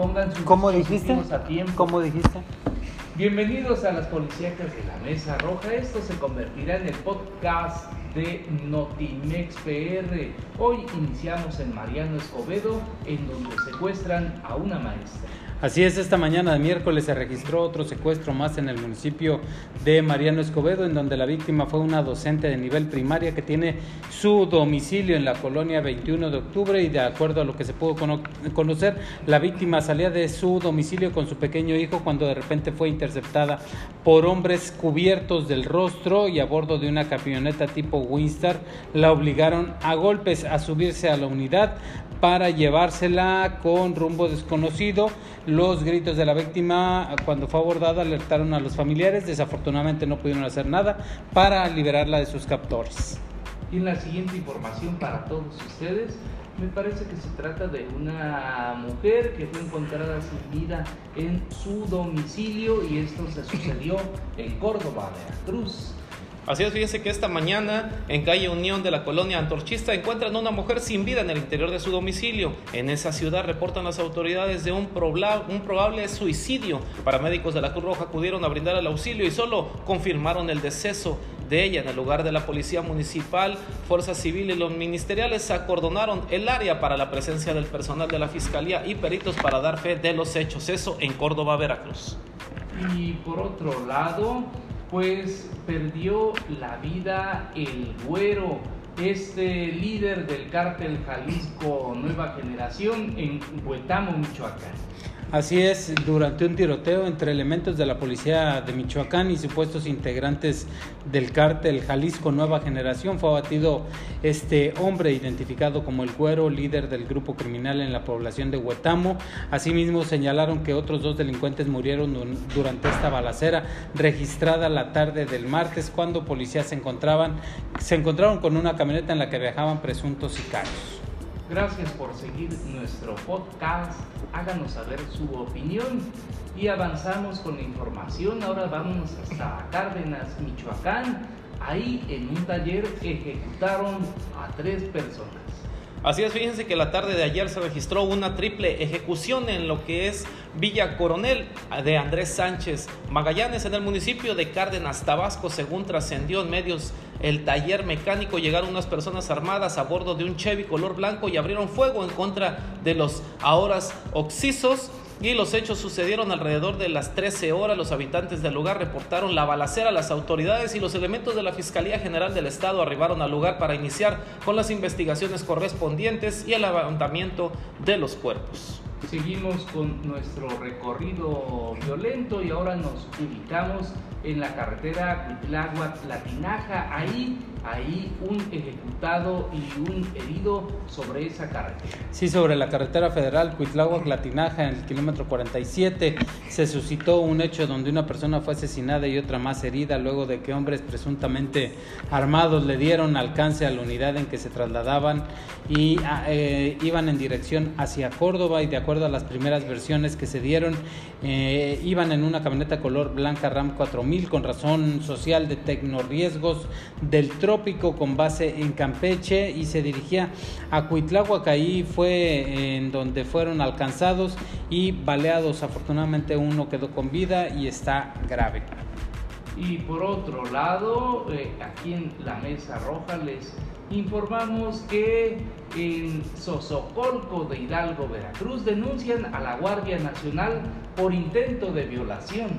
pongan sus ¿Cómo dijiste? a tiempo. ¿Cómo dijiste? Bienvenidos a las policíacas de la Mesa Roja. Esto se convertirá en el podcast de Notimex PR. Hoy iniciamos en Mariano Escobedo, en donde secuestran a una maestra. Así es, esta mañana de miércoles se registró otro secuestro más en el municipio de Mariano Escobedo, en donde la víctima fue una docente de nivel primaria que tiene su domicilio en la colonia 21 de octubre y de acuerdo a lo que se pudo cono conocer, la víctima salía de su domicilio con su pequeño hijo cuando de repente fue interceptada por hombres cubiertos del rostro y a bordo de una camioneta tipo Winstar la obligaron a golpes a subirse a la unidad para llevársela con rumbo desconocido. Los gritos de la víctima cuando fue abordada alertaron a los familiares. Desafortunadamente no pudieron hacer nada para liberarla de sus captores. Y la siguiente información para todos ustedes, me parece que se trata de una mujer que fue encontrada sin vida en su domicilio y esto se sucedió en Córdoba, Veracruz. Así es, fíjense que esta mañana en calle Unión de la colonia Antorchista encuentran una mujer sin vida en el interior de su domicilio. En esa ciudad reportan las autoridades de un, un probable suicidio. Paramédicos de la Cruz Roja acudieron a brindar el auxilio y solo confirmaron el deceso de ella. En el lugar de la Policía Municipal, Fuerza Civil y los ministeriales acordonaron el área para la presencia del personal de la Fiscalía y peritos para dar fe de los hechos. Eso en Córdoba, Veracruz. Y por otro lado, pues perdió la vida el güero, este líder del cártel Jalisco Nueva Generación en Huetamo, Michoacán. Así es, durante un tiroteo entre elementos de la policía de Michoacán y supuestos integrantes del cártel Jalisco Nueva Generación fue abatido este hombre identificado como el Güero, líder del grupo criminal en la población de Huetamo. Asimismo señalaron que otros dos delincuentes murieron durante esta balacera registrada la tarde del martes cuando policías se encontraban se encontraron con una camioneta en la que viajaban presuntos sicarios. Gracias por seguir nuestro podcast. Háganos saber su opinión y avanzamos con la información. Ahora vamos hasta Cárdenas, Michoacán. Ahí en un taller ejecutaron a tres personas. Así es, fíjense que la tarde de ayer se registró una triple ejecución en lo que es Villa Coronel de Andrés Sánchez Magallanes en el municipio de Cárdenas, Tabasco, según trascendió en medios el taller mecánico llegaron unas personas armadas a bordo de un Chevy color blanco y abrieron fuego en contra de los ahora oxisos y los hechos sucedieron alrededor de las 13 horas. Los habitantes del lugar reportaron la balacera a las autoridades y los elementos de la Fiscalía General del Estado arribaron al lugar para iniciar con las investigaciones correspondientes y el levantamiento de los cuerpos. Seguimos con nuestro recorrido violento y ahora nos ubicamos en la carretera Cuitláhuac-Latinaja. Ahí, ahí un ejecutado y un herido sobre esa carretera. Sí, sobre la carretera federal Cuitláhuac-Latinaja, en el kilómetro 47, se suscitó un hecho donde una persona fue asesinada y otra más herida luego de que hombres presuntamente armados le dieron alcance a la unidad en que se trasladaban y ah, eh, iban en dirección hacia Córdoba y de acuerdo a las primeras versiones que se dieron, eh, iban en una camioneta color blanca RAM 4000 con razón social de tecnorriesgos del trópico con base en Campeche y se dirigía a Cuitláhuac. Ahí fue en donde fueron alcanzados y baleados. Afortunadamente uno quedó con vida y está grave. Y por otro lado, eh, aquí en la Mesa Roja les informamos que en Sosocolco de Hidalgo, Veracruz, denuncian a la Guardia Nacional por intento de violación.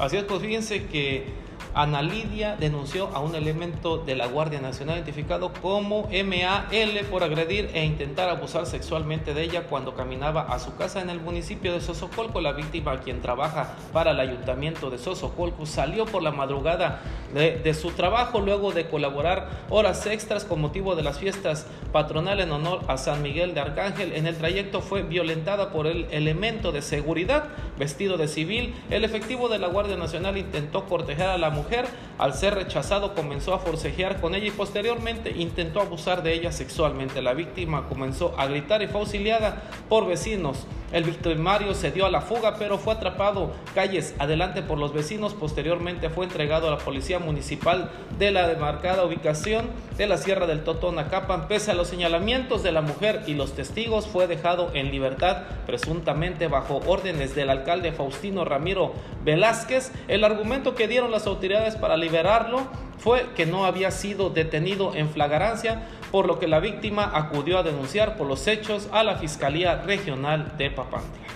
Así es, pues fíjense que Ana Lidia denunció a un elemento de la Guardia Nacional identificado como MAL por agredir e intentar abusar sexualmente de ella cuando caminaba a su casa en el municipio de Sosocolco. La víctima, quien trabaja para el ayuntamiento de Sosocolco, salió por la madrugada de, su trabajo luego de colaborar horas extras con motivo de las fiestas patronales en honor a San Miguel de Arcángel. En el trayecto fue violentada por el elemento de seguridad vestido de civil. El efectivo de la Guardia Nacional intentó cortejar a la mujer. Al ser rechazado comenzó a forcejear con ella y posteriormente intentó abusar de ella sexualmente. La víctima comenzó a gritar y fue auxiliada por vecinos. El victimario se dio a la fuga pero fue atrapado calles adelante por los vecinos. Posteriormente fue entregado a la policía municipal de la demarcada ubicación de la Sierra del Totonacapan. Pese a los señalamientos de la mujer y los testigos fue dejado en libertad presuntamente bajo órdenes del alcalde Faustino Ramiro Velázquez. El argumento que dieron las autoridades para liberarlo fue que no había sido detenido en flagrancia, por lo que la víctima acudió a denunciar por los hechos a la Fiscalía Regional de Papantla.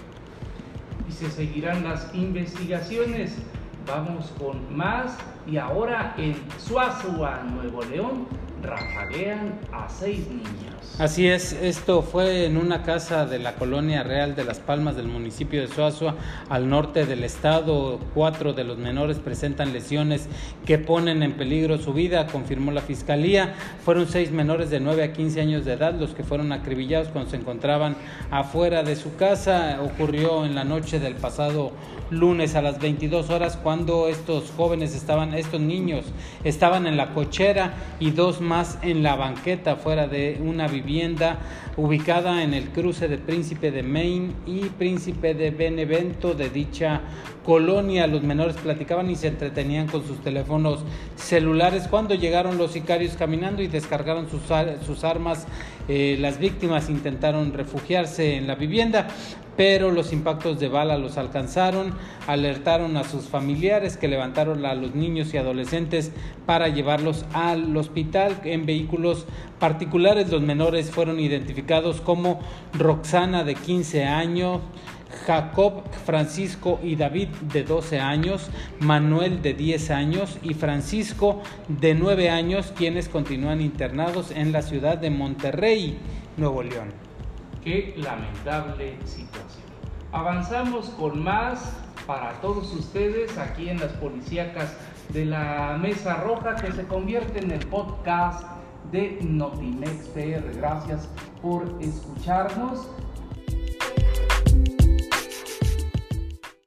Y se seguirán las investigaciones. Vamos con más y ahora en Suazua, Nuevo León, rafaguean a seis niños. Así es, esto fue en una casa de la colonia real de Las Palmas del municipio de Suazua, al norte del estado. Cuatro de los menores presentan lesiones que ponen en peligro su vida, confirmó la fiscalía. Fueron seis menores de 9 a 15 años de edad los que fueron acribillados cuando se encontraban afuera de su casa. Ocurrió en la noche del pasado lunes a las 22 horas cuando estos jóvenes estaban, estos niños estaban en la cochera y dos más en la banqueta fuera de una vivienda ubicada en el cruce de Príncipe de Maine y Príncipe de Benevento de dicha colonia. Los menores platicaban y se entretenían con sus teléfonos celulares cuando llegaron los sicarios caminando y descargaron sus, sus armas. Eh, las víctimas intentaron refugiarse en la vivienda, pero los impactos de bala los alcanzaron, alertaron a sus familiares que levantaron a los niños y adolescentes para llevarlos al hospital en vehículos particulares. Los menores fueron identificados como Roxana de 15 años, Jacob, Francisco y David de 12 años, Manuel de 10 años y Francisco de 9 años, quienes continúan internados en la ciudad de Monterrey, Nuevo León. Qué lamentable situación. Avanzamos con más para todos ustedes aquí en las policíacas de la Mesa Roja que se convierte en el podcast de Notimex PR. Gracias por escucharnos